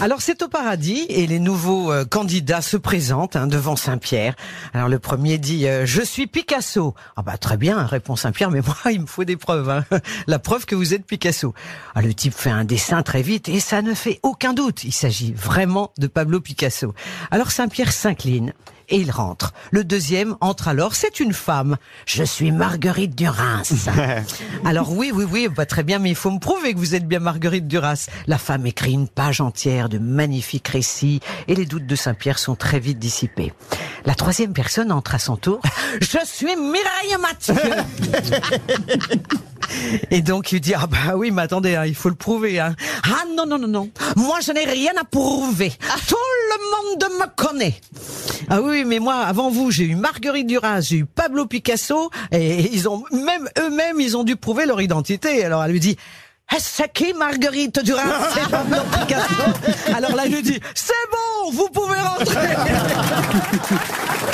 Alors c'est au paradis et les nouveaux euh, candidats se présentent hein, devant Saint-Pierre. Alors le premier dit euh, je suis Picasso. Ah bah très bien répond Saint-Pierre mais moi il me faut des preuves. hein. La preuve que vous êtes Picasso. Ah, le type fait un dessin très vite et ça ne fait aucun doute. Il s'agit vraiment de Pablo Picasso. Alors Saint-Pierre s'incline et il rentre. Le deuxième entre alors, c'est une femme. Je suis Marguerite Duras. alors oui, oui, oui, bah, très bien, mais il faut me prouver que vous êtes bien Marguerite Duras. La femme écrit une page entière de magnifiques récits et les doutes de Saint-Pierre sont très vite dissipés. La troisième personne entre à son tour. Je suis Mireille Mathieu. Et donc il dit ah bah oui mais attendez hein, il faut le prouver hein. Ah non non non non moi je n'ai rien à prouver tout le monde me connaît ah oui mais moi avant vous j'ai eu Marguerite Duras j'ai eu Pablo Picasso et ils ont même eux-mêmes ils ont dû prouver leur identité alors elle lui dit Eh, c'est qui Marguerite Duras? C'est Pablo Picasso. Alors là, je lui dis, c'est bon, vous pouvez rentrer.